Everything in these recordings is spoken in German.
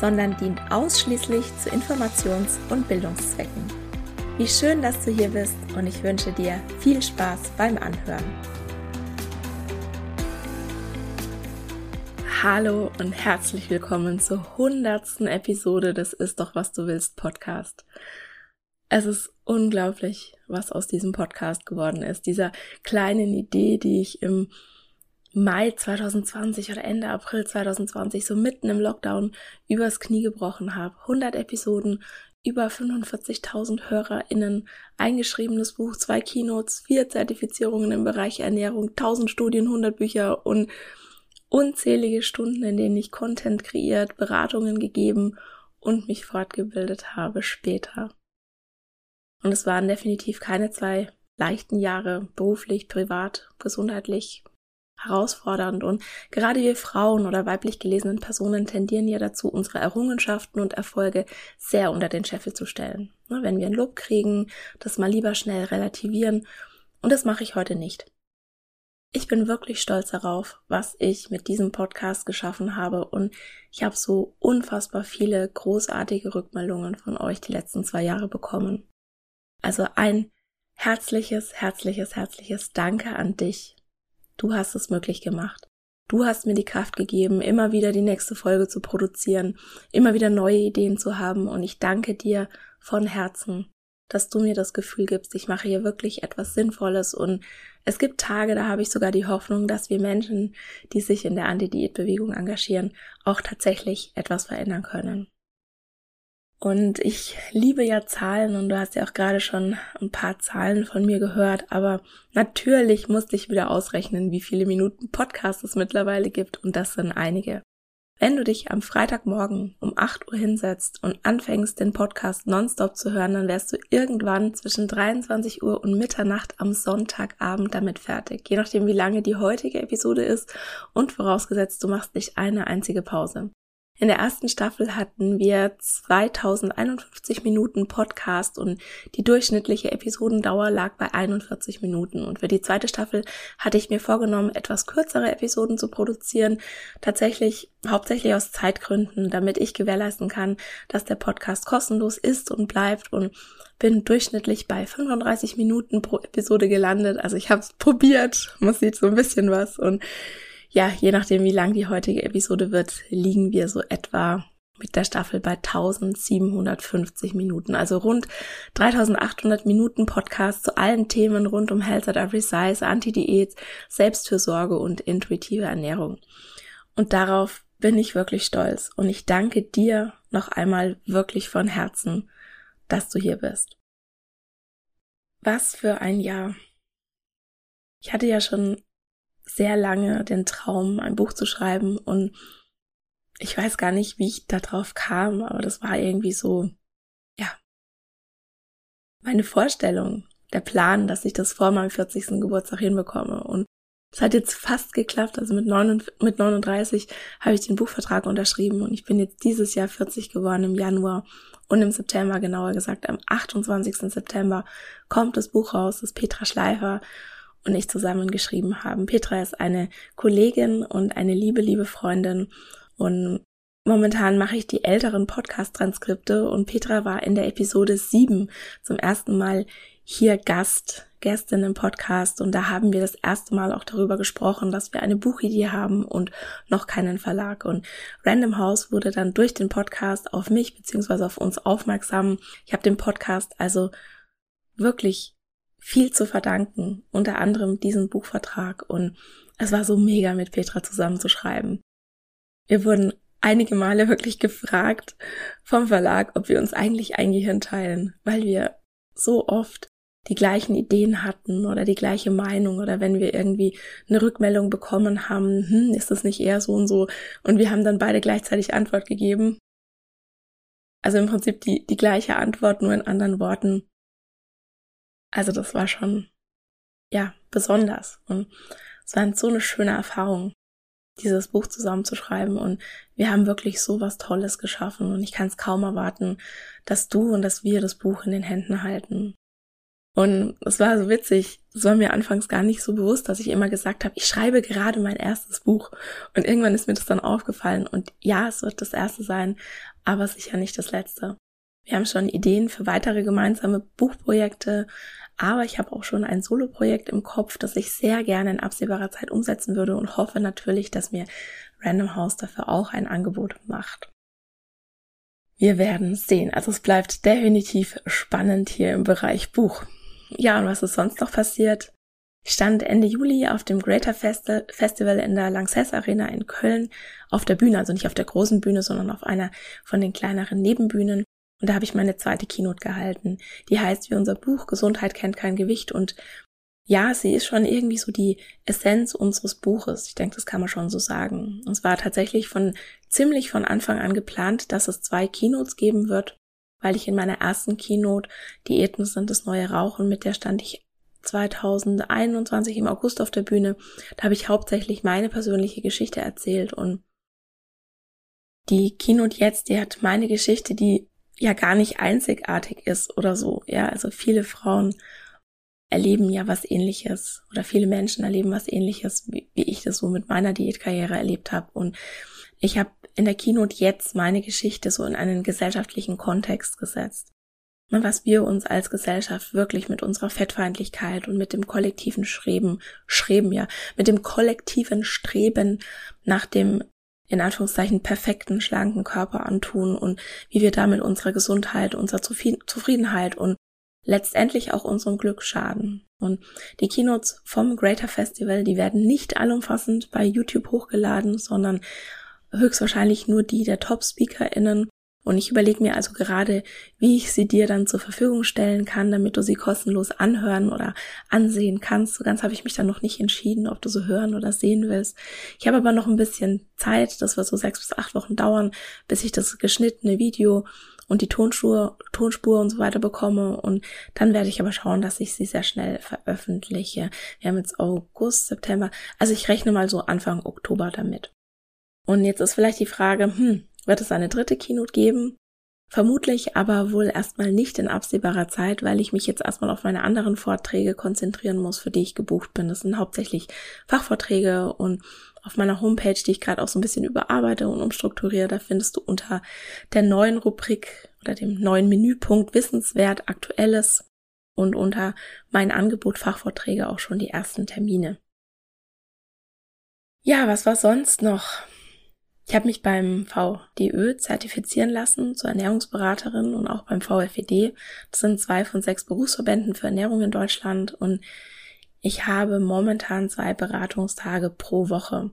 sondern dient ausschließlich zu Informations- und Bildungszwecken. Wie schön, dass du hier bist und ich wünsche dir viel Spaß beim Anhören. Hallo und herzlich willkommen zur hundertsten Episode des Ist doch was du willst Podcast. Es ist unglaublich, was aus diesem Podcast geworden ist. Dieser kleinen Idee, die ich im Mai 2020 oder Ende April 2020 so mitten im Lockdown übers Knie gebrochen habe. 100 Episoden, über 45.000 HörerInnen, eingeschriebenes Buch, zwei Keynotes, vier Zertifizierungen im Bereich Ernährung, 1000 Studien, 100 Bücher und unzählige Stunden, in denen ich Content kreiert, Beratungen gegeben und mich fortgebildet habe später. Und es waren definitiv keine zwei leichten Jahre, beruflich, privat, gesundheitlich, herausfordernd und gerade wir Frauen oder weiblich gelesenen Personen tendieren ja dazu, unsere Errungenschaften und Erfolge sehr unter den Scheffel zu stellen. Ne, wenn wir ein Lob kriegen, das mal lieber schnell relativieren und das mache ich heute nicht. Ich bin wirklich stolz darauf, was ich mit diesem Podcast geschaffen habe und ich habe so unfassbar viele großartige Rückmeldungen von euch die letzten zwei Jahre bekommen. Also ein herzliches, herzliches, herzliches Danke an dich Du hast es möglich gemacht. Du hast mir die Kraft gegeben, immer wieder die nächste Folge zu produzieren, immer wieder neue Ideen zu haben und ich danke dir von Herzen, dass du mir das Gefühl gibst, ich mache hier wirklich etwas Sinnvolles und es gibt Tage, da habe ich sogar die Hoffnung, dass wir Menschen, die sich in der Anti-Diät-Bewegung engagieren, auch tatsächlich etwas verändern können. Und ich liebe ja Zahlen und du hast ja auch gerade schon ein paar Zahlen von mir gehört, aber natürlich musste ich wieder ausrechnen, wie viele Minuten Podcast es mittlerweile gibt und das sind einige. Wenn du dich am Freitagmorgen um 8 Uhr hinsetzt und anfängst, den Podcast nonstop zu hören, dann wärst du irgendwann zwischen 23 Uhr und Mitternacht am Sonntagabend damit fertig. Je nachdem, wie lange die heutige Episode ist und vorausgesetzt, du machst nicht eine einzige Pause. In der ersten Staffel hatten wir 2051 Minuten Podcast und die durchschnittliche Episodendauer lag bei 41 Minuten. Und für die zweite Staffel hatte ich mir vorgenommen, etwas kürzere Episoden zu produzieren. Tatsächlich hauptsächlich aus Zeitgründen, damit ich gewährleisten kann, dass der Podcast kostenlos ist und bleibt und bin durchschnittlich bei 35 Minuten pro Episode gelandet. Also ich habe es probiert, man sieht so ein bisschen was und ja, je nachdem, wie lang die heutige Episode wird, liegen wir so etwa mit der Staffel bei 1750 Minuten, also rund 3800 Minuten Podcast zu allen Themen rund um Health at Every Size, Anti-Diät, Selbstfürsorge und intuitive Ernährung. Und darauf bin ich wirklich stolz und ich danke dir noch einmal wirklich von Herzen, dass du hier bist. Was für ein Jahr. Ich hatte ja schon sehr lange den Traum, ein Buch zu schreiben und ich weiß gar nicht, wie ich da drauf kam, aber das war irgendwie so, ja, meine Vorstellung, der Plan, dass ich das vor meinem 40. Geburtstag hinbekomme. Und es hat jetzt fast geklappt. Also mit, 39, mit 39 habe ich den Buchvertrag unterschrieben und ich bin jetzt dieses Jahr 40 geworden im Januar und im September, genauer gesagt am 28. September, kommt das Buch raus, das Petra Schleifer und ich zusammen geschrieben haben. Petra ist eine Kollegin und eine liebe, liebe Freundin und Momentan mache ich die älteren Podcast-Transkripte und Petra war in der Episode 7 zum ersten Mal hier Gast Gästin im Podcast und da haben wir das erste Mal auch darüber gesprochen, dass wir eine Buchidee haben und noch keinen Verlag. Und Random House wurde dann durch den Podcast auf mich beziehungsweise auf uns aufmerksam. Ich habe dem Podcast also wirklich viel zu verdanken, unter anderem diesen Buchvertrag und es war so mega mit Petra zusammenzuschreiben. Wir wurden einige Male wirklich gefragt vom Verlag, ob wir uns eigentlich ein Gehirn teilen, weil wir so oft die gleichen Ideen hatten oder die gleiche Meinung oder wenn wir irgendwie eine Rückmeldung bekommen haben, hm, ist das nicht eher so und so und wir haben dann beide gleichzeitig Antwort gegeben. Also im Prinzip die, die gleiche Antwort, nur in anderen Worten. Also das war schon, ja, besonders. Und es war so eine schöne Erfahrung dieses Buch zusammenzuschreiben. Und wir haben wirklich so was Tolles geschaffen. Und ich kann es kaum erwarten, dass du und dass wir das Buch in den Händen halten. Und es war so witzig, es war mir anfangs gar nicht so bewusst, dass ich immer gesagt habe, ich schreibe gerade mein erstes Buch. Und irgendwann ist mir das dann aufgefallen. Und ja, es wird das erste sein, aber sicher nicht das letzte. Wir haben schon Ideen für weitere gemeinsame Buchprojekte, aber ich habe auch schon ein Solo-Projekt im Kopf, das ich sehr gerne in absehbarer Zeit umsetzen würde und hoffe natürlich, dass mir Random House dafür auch ein Angebot macht. Wir werden sehen. Also es bleibt definitiv spannend hier im Bereich Buch. Ja, und was ist sonst noch passiert? Ich stand Ende Juli auf dem Greater Festival in der Lanxess Arena in Köln auf der Bühne, also nicht auf der großen Bühne, sondern auf einer von den kleineren Nebenbühnen und da habe ich meine zweite Keynote gehalten. Die heißt wie unser Buch Gesundheit kennt kein Gewicht. Und ja, sie ist schon irgendwie so die Essenz unseres Buches. Ich denke, das kann man schon so sagen. Und es war tatsächlich von ziemlich von Anfang an geplant, dass es zwei Keynotes geben wird, weil ich in meiner ersten Keynote Diäten sind das neue Rauchen, mit der stand ich 2021 im August auf der Bühne. Da habe ich hauptsächlich meine persönliche Geschichte erzählt und die Keynote jetzt, die hat meine Geschichte, die ja gar nicht einzigartig ist oder so. Ja, also viele Frauen erleben ja was ähnliches oder viele Menschen erleben was ähnliches, wie, wie ich das so mit meiner Diätkarriere erlebt habe. Und ich habe in der Keynote jetzt meine Geschichte so in einen gesellschaftlichen Kontext gesetzt. Und was wir uns als Gesellschaft wirklich mit unserer Fettfeindlichkeit und mit dem kollektiven Streben, Streben ja, mit dem kollektiven Streben nach dem in Anführungszeichen perfekten, schlanken Körper antun und wie wir damit unserer Gesundheit, unserer Zufriedenheit und letztendlich auch unserem Glück schaden. Und die Keynotes vom Greater Festival, die werden nicht allumfassend bei YouTube hochgeladen, sondern höchstwahrscheinlich nur die der Top-SpeakerInnen und ich überlege mir also gerade, wie ich sie dir dann zur Verfügung stellen kann, damit du sie kostenlos anhören oder ansehen kannst. So ganz habe ich mich dann noch nicht entschieden, ob du so hören oder sehen willst. Ich habe aber noch ein bisschen Zeit, das wird so sechs bis acht Wochen dauern, bis ich das geschnittene Video und die Tonspur, Tonspur und so weiter bekomme. Und dann werde ich aber schauen, dass ich sie sehr schnell veröffentliche. Wir haben jetzt August, September. Also ich rechne mal so Anfang Oktober damit. Und jetzt ist vielleicht die Frage, hm, wird es eine dritte Keynote geben. Vermutlich aber wohl erstmal nicht in absehbarer Zeit, weil ich mich jetzt erstmal auf meine anderen Vorträge konzentrieren muss, für die ich gebucht bin. Das sind hauptsächlich Fachvorträge und auf meiner Homepage, die ich gerade auch so ein bisschen überarbeite und umstrukturiere, da findest du unter der neuen Rubrik oder dem neuen Menüpunkt Wissenswert Aktuelles und unter mein Angebot Fachvorträge auch schon die ersten Termine. Ja, was war sonst noch? Ich habe mich beim VDÖ zertifizieren lassen zur Ernährungsberaterin und auch beim VFED. Das sind zwei von sechs Berufsverbänden für Ernährung in Deutschland und ich habe momentan zwei Beratungstage pro Woche.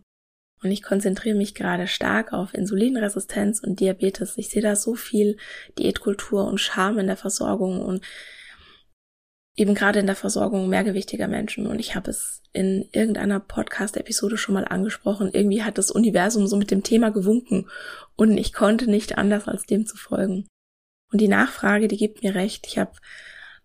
Und ich konzentriere mich gerade stark auf Insulinresistenz und Diabetes. Ich sehe da so viel Diätkultur und Scham in der Versorgung und eben gerade in der Versorgung mehrgewichtiger Menschen. Und ich habe es in irgendeiner Podcast-Episode schon mal angesprochen. Irgendwie hat das Universum so mit dem Thema gewunken und ich konnte nicht anders als dem zu folgen. Und die Nachfrage, die gibt mir recht. Ich habe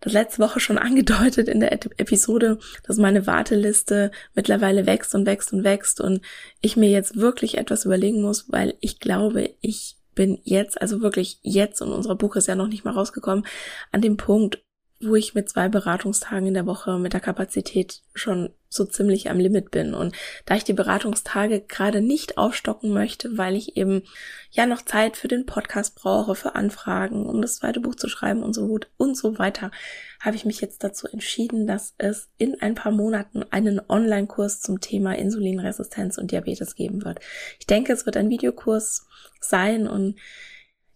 das letzte Woche schon angedeutet in der Episode, dass meine Warteliste mittlerweile wächst und wächst und wächst und ich mir jetzt wirklich etwas überlegen muss, weil ich glaube, ich bin jetzt, also wirklich jetzt, und unser Buch ist ja noch nicht mal rausgekommen, an dem Punkt, wo ich mit zwei Beratungstagen in der Woche mit der Kapazität schon so ziemlich am Limit bin. Und da ich die Beratungstage gerade nicht aufstocken möchte, weil ich eben ja noch Zeit für den Podcast brauche, für Anfragen, um das zweite Buch zu schreiben und so gut und so weiter, habe ich mich jetzt dazu entschieden, dass es in ein paar Monaten einen Online-Kurs zum Thema Insulinresistenz und Diabetes geben wird. Ich denke, es wird ein Videokurs sein und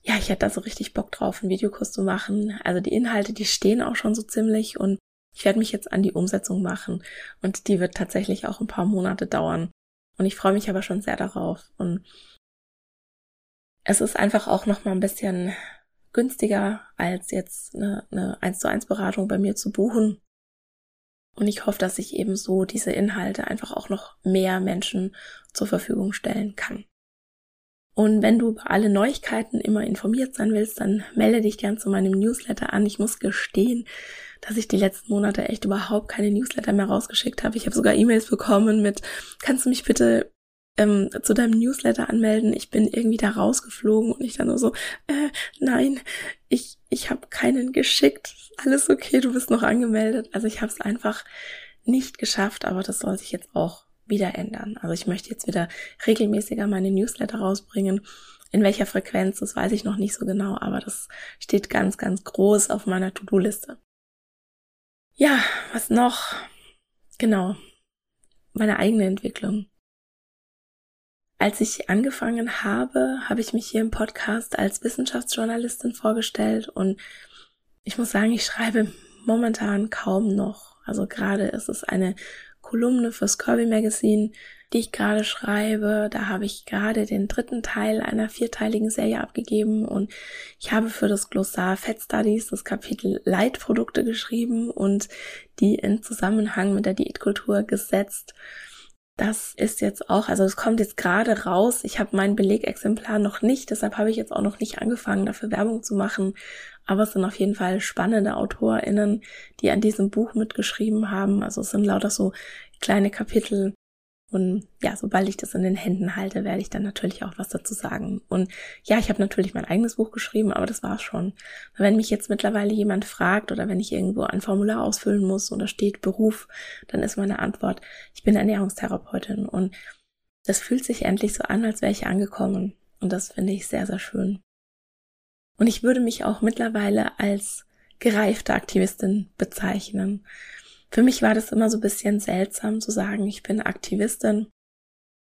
ja, ich hätte da so richtig Bock drauf, einen Videokurs zu machen. Also die Inhalte, die stehen auch schon so ziemlich und ich werde mich jetzt an die Umsetzung machen und die wird tatsächlich auch ein paar Monate dauern. Und ich freue mich aber schon sehr darauf. Und es ist einfach auch noch mal ein bisschen günstiger, als jetzt eine, eine 1 zu 1 Beratung bei mir zu buchen. Und ich hoffe, dass ich eben so diese Inhalte einfach auch noch mehr Menschen zur Verfügung stellen kann. Und wenn du über alle Neuigkeiten immer informiert sein willst, dann melde dich gern zu meinem Newsletter an. Ich muss gestehen, dass ich die letzten Monate echt überhaupt keine Newsletter mehr rausgeschickt habe. Ich habe sogar E-Mails bekommen mit, kannst du mich bitte ähm, zu deinem Newsletter anmelden? Ich bin irgendwie da rausgeflogen und ich dann nur so, äh, nein, ich, ich habe keinen geschickt. Alles okay, du bist noch angemeldet. Also ich habe es einfach nicht geschafft, aber das soll sich jetzt auch wieder ändern. Also ich möchte jetzt wieder regelmäßiger meine Newsletter rausbringen. In welcher Frequenz, das weiß ich noch nicht so genau, aber das steht ganz, ganz groß auf meiner To-Do-Liste. Ja, was noch? Genau, meine eigene Entwicklung. Als ich angefangen habe, habe ich mich hier im Podcast als Wissenschaftsjournalistin vorgestellt und ich muss sagen, ich schreibe momentan kaum noch. Also gerade ist es eine Kolumne fürs Kirby Magazine, die ich gerade schreibe. Da habe ich gerade den dritten Teil einer vierteiligen Serie abgegeben und ich habe für das Glossar Fat Studies das Kapitel Leitprodukte geschrieben und die in Zusammenhang mit der Diätkultur gesetzt. Das ist jetzt auch, also es kommt jetzt gerade raus. Ich habe mein Belegexemplar noch nicht, deshalb habe ich jetzt auch noch nicht angefangen, dafür Werbung zu machen. Aber es sind auf jeden Fall spannende AutorInnen, die an diesem Buch mitgeschrieben haben. Also es sind lauter so kleine Kapitel, und ja, sobald ich das in den Händen halte, werde ich dann natürlich auch was dazu sagen. Und ja, ich habe natürlich mein eigenes Buch geschrieben, aber das war's schon. Wenn mich jetzt mittlerweile jemand fragt oder wenn ich irgendwo ein Formular ausfüllen muss und da steht Beruf, dann ist meine Antwort, ich bin Ernährungstherapeutin. Und das fühlt sich endlich so an, als wäre ich angekommen. Und das finde ich sehr, sehr schön. Und ich würde mich auch mittlerweile als gereifte Aktivistin bezeichnen. Für mich war das immer so ein bisschen seltsam zu sagen, ich bin Aktivistin.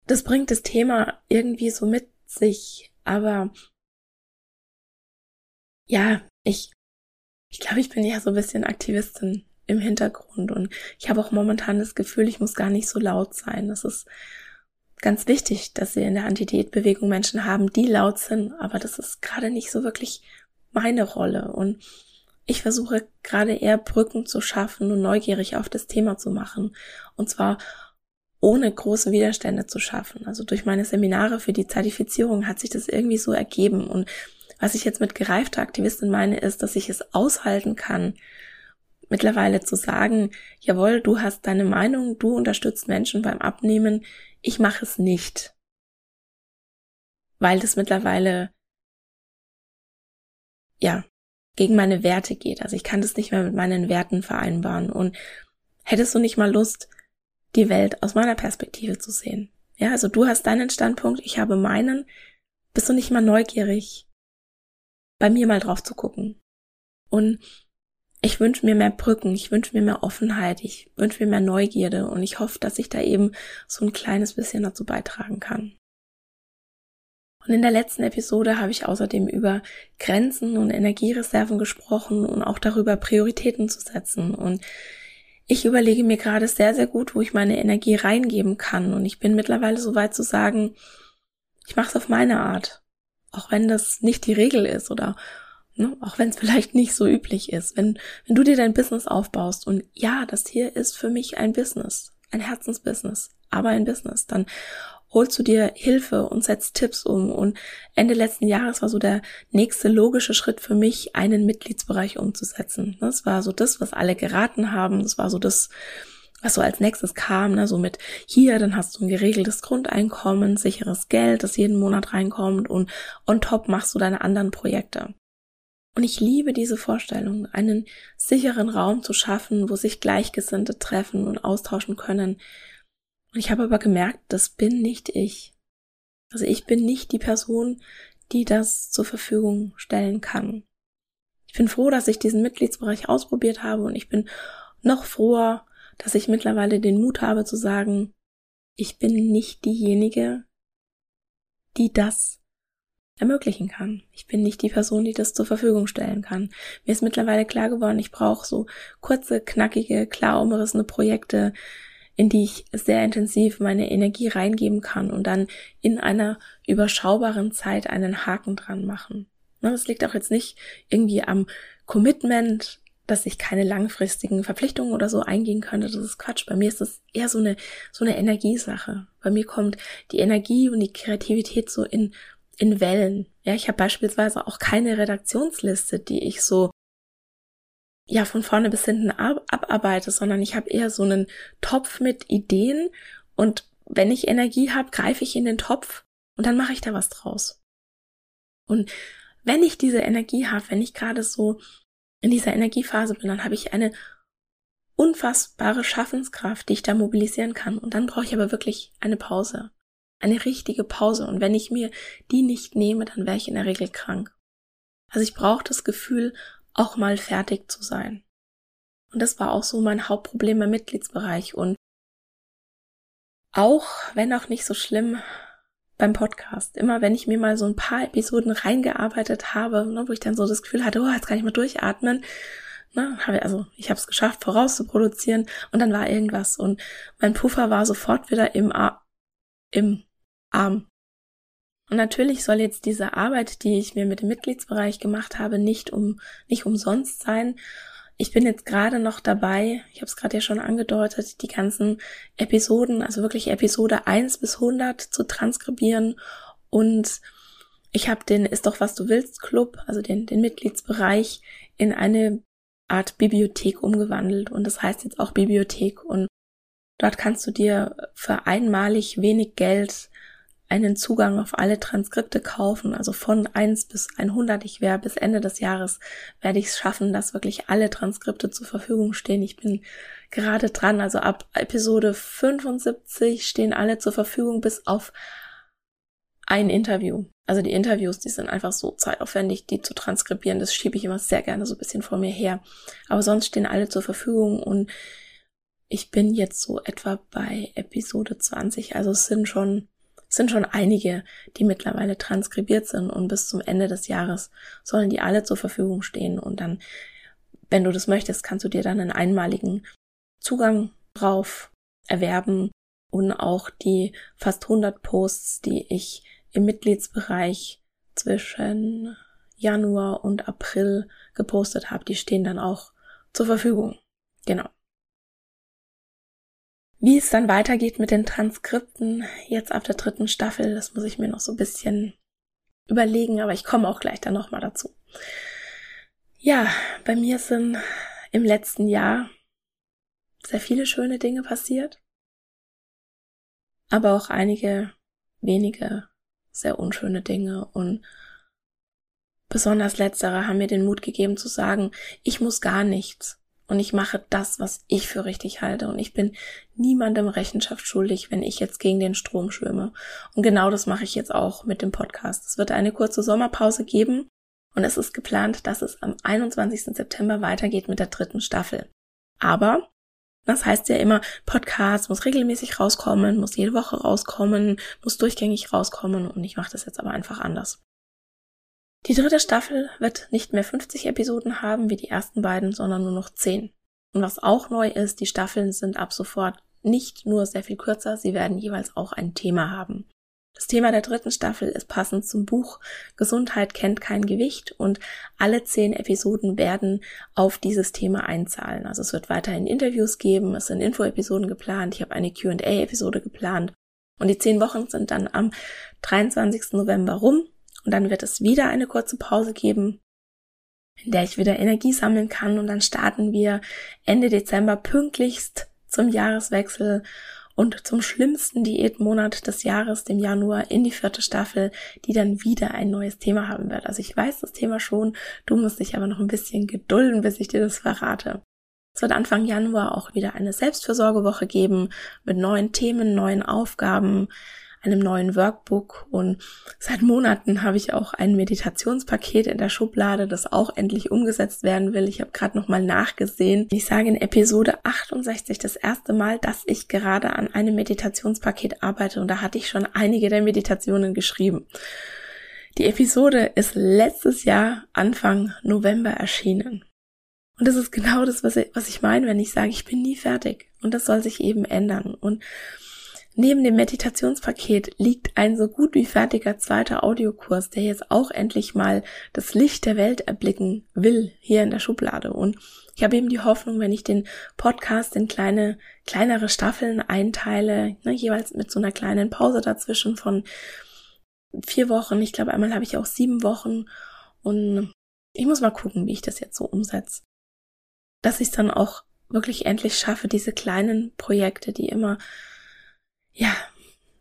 Das bringt das Thema irgendwie so mit sich, aber ja, ich, ich glaube, ich bin ja so ein bisschen Aktivistin im Hintergrund und ich habe auch momentan das Gefühl, ich muss gar nicht so laut sein. Das ist ganz wichtig, dass wir in der Anti-Diät-Bewegung Menschen haben, die laut sind, aber das ist gerade nicht so wirklich meine Rolle und ich versuche gerade eher Brücken zu schaffen und neugierig auf das Thema zu machen. Und zwar ohne große Widerstände zu schaffen. Also durch meine Seminare für die Zertifizierung hat sich das irgendwie so ergeben. Und was ich jetzt mit gereifter Aktivistin meine, ist, dass ich es aushalten kann, mittlerweile zu sagen, jawohl, du hast deine Meinung, du unterstützt Menschen beim Abnehmen, ich mache es nicht. Weil das mittlerweile, ja, gegen meine Werte geht. Also ich kann das nicht mehr mit meinen Werten vereinbaren. Und hättest du nicht mal Lust, die Welt aus meiner Perspektive zu sehen? Ja, also du hast deinen Standpunkt, ich habe meinen. Bist du nicht mal neugierig, bei mir mal drauf zu gucken? Und ich wünsche mir mehr Brücken, ich wünsche mir mehr Offenheit, ich wünsche mir mehr Neugierde und ich hoffe, dass ich da eben so ein kleines bisschen dazu beitragen kann. Und in der letzten Episode habe ich außerdem über Grenzen und Energiereserven gesprochen und auch darüber, Prioritäten zu setzen. Und ich überlege mir gerade sehr, sehr gut, wo ich meine Energie reingeben kann. Und ich bin mittlerweile so weit zu sagen, ich mache es auf meine Art. Auch wenn das nicht die Regel ist oder ne, auch wenn es vielleicht nicht so üblich ist. Wenn, wenn du dir dein Business aufbaust und ja, das hier ist für mich ein Business, ein Herzensbusiness, aber ein Business, dann holst du dir Hilfe und setzt Tipps um. Und Ende letzten Jahres war so der nächste logische Schritt für mich, einen Mitgliedsbereich umzusetzen. Das war so das, was alle geraten haben. Das war so das, was so als nächstes kam, ne, so mit hier, dann hast du ein geregeltes Grundeinkommen, sicheres Geld, das jeden Monat reinkommt und on top machst du deine anderen Projekte. Und ich liebe diese Vorstellung, einen sicheren Raum zu schaffen, wo sich Gleichgesinnte treffen und austauschen können. Und ich habe aber gemerkt, das bin nicht ich. Also ich bin nicht die Person, die das zur Verfügung stellen kann. Ich bin froh, dass ich diesen Mitgliedsbereich ausprobiert habe und ich bin noch froher, dass ich mittlerweile den Mut habe zu sagen, ich bin nicht diejenige, die das ermöglichen kann. Ich bin nicht die Person, die das zur Verfügung stellen kann. Mir ist mittlerweile klar geworden, ich brauche so kurze, knackige, klar umrissene Projekte, in die ich sehr intensiv meine Energie reingeben kann und dann in einer überschaubaren Zeit einen Haken dran machen. Das liegt auch jetzt nicht irgendwie am Commitment, dass ich keine langfristigen Verpflichtungen oder so eingehen könnte. Das ist Quatsch. Bei mir ist das eher so eine, so eine Energiesache. Bei mir kommt die Energie und die Kreativität so in in Wellen. Ja, ich habe beispielsweise auch keine Redaktionsliste, die ich so ja von vorne bis hinten ab abarbeite, sondern ich habe eher so einen Topf mit Ideen und wenn ich Energie habe, greife ich in den Topf und dann mache ich da was draus. Und wenn ich diese Energie habe, wenn ich gerade so in dieser Energiephase bin, dann habe ich eine unfassbare Schaffenskraft, die ich da mobilisieren kann. Und dann brauche ich aber wirklich eine Pause eine richtige Pause. Und wenn ich mir die nicht nehme, dann wäre ich in der Regel krank. Also ich brauche das Gefühl, auch mal fertig zu sein. Und das war auch so mein Hauptproblem im Mitgliedsbereich. Und auch, wenn auch nicht so schlimm, beim Podcast. Immer wenn ich mir mal so ein paar Episoden reingearbeitet habe, ne, wo ich dann so das Gefühl hatte, oh, jetzt kann ich mal durchatmen, ne, also ich habe es geschafft, vorauszuproduzieren und dann war irgendwas und mein Puffer war sofort wieder im im arm. Und natürlich soll jetzt diese Arbeit, die ich mir mit dem Mitgliedsbereich gemacht habe, nicht um nicht umsonst sein. Ich bin jetzt gerade noch dabei, ich habe es gerade ja schon angedeutet, die ganzen Episoden, also wirklich Episode 1 bis 100 zu transkribieren und ich habe den Ist doch was du willst Club, also den, den Mitgliedsbereich in eine Art Bibliothek umgewandelt und das heißt jetzt auch Bibliothek und dort kannst du dir für einmalig wenig Geld einen Zugang auf alle Transkripte kaufen, also von 1 bis 100. Ich werde bis Ende des Jahres werde ich es schaffen, dass wirklich alle Transkripte zur Verfügung stehen. Ich bin gerade dran, also ab Episode 75 stehen alle zur Verfügung bis auf ein Interview. Also die Interviews, die sind einfach so zeitaufwendig, die zu transkribieren. Das schiebe ich immer sehr gerne so ein bisschen vor mir her. Aber sonst stehen alle zur Verfügung und ich bin jetzt so etwa bei Episode 20. Also es sind schon sind schon einige, die mittlerweile transkribiert sind und bis zum Ende des Jahres sollen die alle zur Verfügung stehen und dann, wenn du das möchtest, kannst du dir dann einen einmaligen Zugang drauf erwerben und auch die fast 100 Posts, die ich im Mitgliedsbereich zwischen Januar und April gepostet habe, die stehen dann auch zur Verfügung. Genau. Wie es dann weitergeht mit den Transkripten jetzt ab der dritten Staffel, das muss ich mir noch so ein bisschen überlegen, aber ich komme auch gleich dann nochmal dazu. Ja, bei mir sind im letzten Jahr sehr viele schöne Dinge passiert, aber auch einige wenige sehr unschöne Dinge und besonders letztere haben mir den Mut gegeben zu sagen, ich muss gar nichts und ich mache das, was ich für richtig halte und ich bin niemandem Rechenschaft schuldig, wenn ich jetzt gegen den Strom schwimme. Und genau das mache ich jetzt auch mit dem Podcast. Es wird eine kurze Sommerpause geben und es ist geplant, dass es am 21. September weitergeht mit der dritten Staffel. Aber das heißt ja immer, Podcast muss regelmäßig rauskommen, muss jede Woche rauskommen, muss durchgängig rauskommen und ich mache das jetzt aber einfach anders. Die dritte Staffel wird nicht mehr 50 Episoden haben wie die ersten beiden, sondern nur noch 10. Und was auch neu ist, die Staffeln sind ab sofort nicht nur sehr viel kürzer, sie werden jeweils auch ein Thema haben. Das Thema der dritten Staffel ist passend zum Buch Gesundheit kennt kein Gewicht und alle zehn Episoden werden auf dieses Thema einzahlen. Also es wird weiterhin Interviews geben, es sind Info-Episoden geplant, ich habe eine Q&A-Episode geplant und die zehn Wochen sind dann am 23. November rum und dann wird es wieder eine kurze Pause geben, in der ich wieder Energie sammeln kann. Und dann starten wir Ende Dezember pünktlichst zum Jahreswechsel und zum schlimmsten Diätmonat des Jahres, dem Januar, in die vierte Staffel, die dann wieder ein neues Thema haben wird. Also ich weiß das Thema schon, du musst dich aber noch ein bisschen gedulden, bis ich dir das verrate. Es wird Anfang Januar auch wieder eine Selbstfürsorgewoche geben mit neuen Themen, neuen Aufgaben, einem neuen Workbook und seit Monaten habe ich auch ein Meditationspaket in der Schublade, das auch endlich umgesetzt werden will. Ich habe gerade noch mal nachgesehen. Ich sage in Episode 68 das erste Mal, dass ich gerade an einem Meditationspaket arbeite und da hatte ich schon einige der Meditationen geschrieben. Die Episode ist letztes Jahr Anfang November erschienen. Und das ist genau das, was ich, was ich meine, wenn ich sage, ich bin nie fertig. Und das soll sich eben ändern. Und neben dem Meditationspaket liegt ein so gut wie fertiger zweiter Audiokurs, der jetzt auch endlich mal das Licht der Welt erblicken will, hier in der Schublade. Und ich habe eben die Hoffnung, wenn ich den Podcast in kleine, kleinere Staffeln einteile, ne, jeweils mit so einer kleinen Pause dazwischen von vier Wochen. Ich glaube, einmal habe ich auch sieben Wochen. Und ich muss mal gucken, wie ich das jetzt so umsetze dass ich es dann auch wirklich endlich schaffe, diese kleinen Projekte, die immer, ja,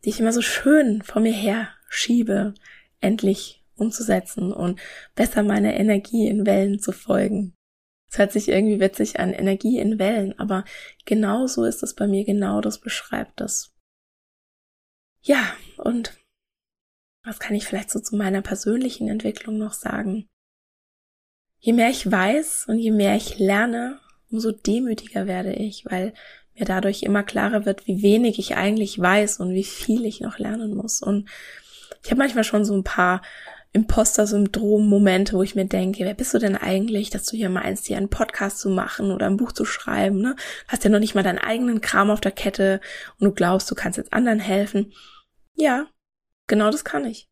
die ich immer so schön vor mir her schiebe, endlich umzusetzen und besser meiner Energie in Wellen zu folgen. Es hört sich irgendwie witzig an, Energie in Wellen, aber genau so ist es bei mir, genau das beschreibt das. Ja, und was kann ich vielleicht so zu meiner persönlichen Entwicklung noch sagen? je mehr ich weiß und je mehr ich lerne, umso demütiger werde ich, weil mir dadurch immer klarer wird, wie wenig ich eigentlich weiß und wie viel ich noch lernen muss. Und ich habe manchmal schon so ein paar Imposter-Syndrom-Momente, wo ich mir denke, wer bist du denn eigentlich, dass du hier meinst, hier einen Podcast zu machen oder ein Buch zu schreiben, ne? Hast ja noch nicht mal deinen eigenen Kram auf der Kette und du glaubst, du kannst jetzt anderen helfen. Ja, genau das kann ich.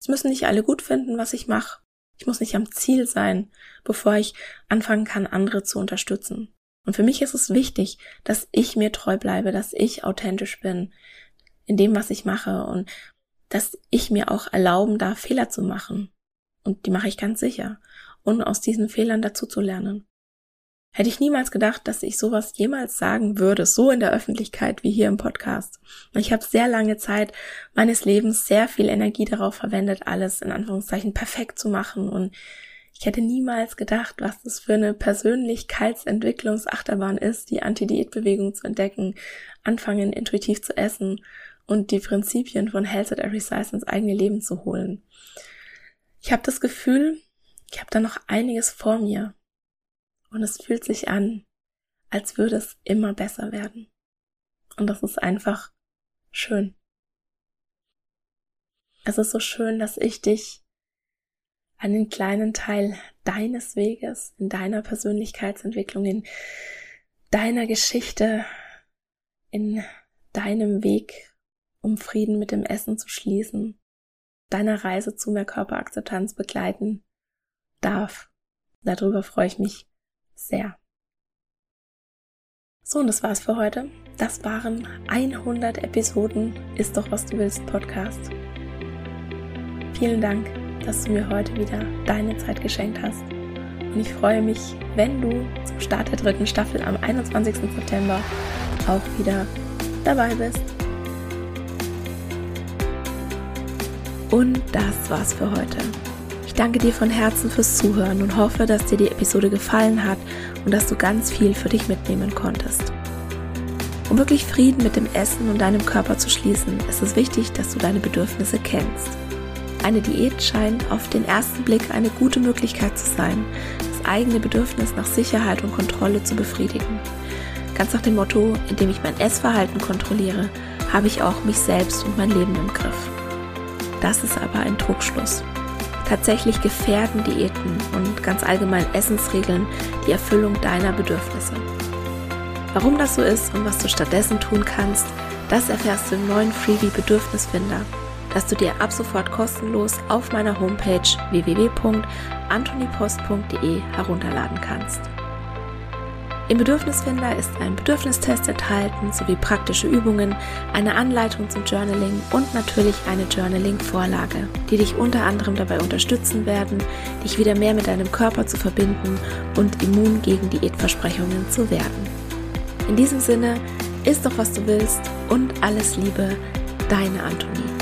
Es müssen nicht alle gut finden, was ich mache. Ich muss nicht am Ziel sein, bevor ich anfangen kann, andere zu unterstützen. Und für mich ist es wichtig, dass ich mir treu bleibe, dass ich authentisch bin in dem, was ich mache und dass ich mir auch erlauben darf, Fehler zu machen. Und die mache ich ganz sicher. Und aus diesen Fehlern dazu zu lernen. Hätte ich niemals gedacht, dass ich sowas jemals sagen würde, so in der Öffentlichkeit wie hier im Podcast. Ich habe sehr lange Zeit meines Lebens sehr viel Energie darauf verwendet, alles in Anführungszeichen perfekt zu machen. Und ich hätte niemals gedacht, was das für eine Persönlichkeitsentwicklungsachterbahn ist, die Anti-Diät-Bewegung zu entdecken, anfangen intuitiv zu essen und die Prinzipien von Health at Every Size ins eigene Leben zu holen. Ich habe das Gefühl, ich habe da noch einiges vor mir. Und es fühlt sich an, als würde es immer besser werden. Und das ist einfach schön. Es ist so schön, dass ich dich einen kleinen Teil deines Weges, in deiner Persönlichkeitsentwicklung, in deiner Geschichte, in deinem Weg, um Frieden mit dem Essen zu schließen, deiner Reise zu mehr Körperakzeptanz begleiten darf. Darüber freue ich mich sehr. So, und das war's für heute. Das waren 100 Episoden Ist doch was du willst Podcast. Vielen Dank, dass du mir heute wieder deine Zeit geschenkt hast. Und ich freue mich, wenn du zum Start der dritten Staffel am 21. September auch wieder dabei bist. Und das war's für heute danke dir von Herzen fürs Zuhören und hoffe, dass dir die Episode gefallen hat und dass du ganz viel für dich mitnehmen konntest. Um wirklich Frieden mit dem Essen und deinem Körper zu schließen, ist es wichtig, dass du deine Bedürfnisse kennst. Eine Diät scheint auf den ersten Blick eine gute Möglichkeit zu sein, das eigene Bedürfnis nach Sicherheit und Kontrolle zu befriedigen. Ganz nach dem Motto, indem ich mein Essverhalten kontrolliere, habe ich auch mich selbst und mein Leben im Griff. Das ist aber ein Trugschluss. Tatsächlich gefährden Diäten und ganz allgemein Essensregeln die Erfüllung deiner Bedürfnisse. Warum das so ist und was du stattdessen tun kannst, das erfährst du im neuen Freebie Bedürfnisfinder, das du dir ab sofort kostenlos auf meiner Homepage www.antonipost.de herunterladen kannst. Im Bedürfnisfinder ist ein Bedürfnistest enthalten sowie praktische Übungen, eine Anleitung zum Journaling und natürlich eine Journaling-Vorlage, die dich unter anderem dabei unterstützen werden, dich wieder mehr mit deinem Körper zu verbinden und immun gegen Diätversprechungen zu werden. In diesem Sinne, ist doch was du willst und alles Liebe, deine Antonie.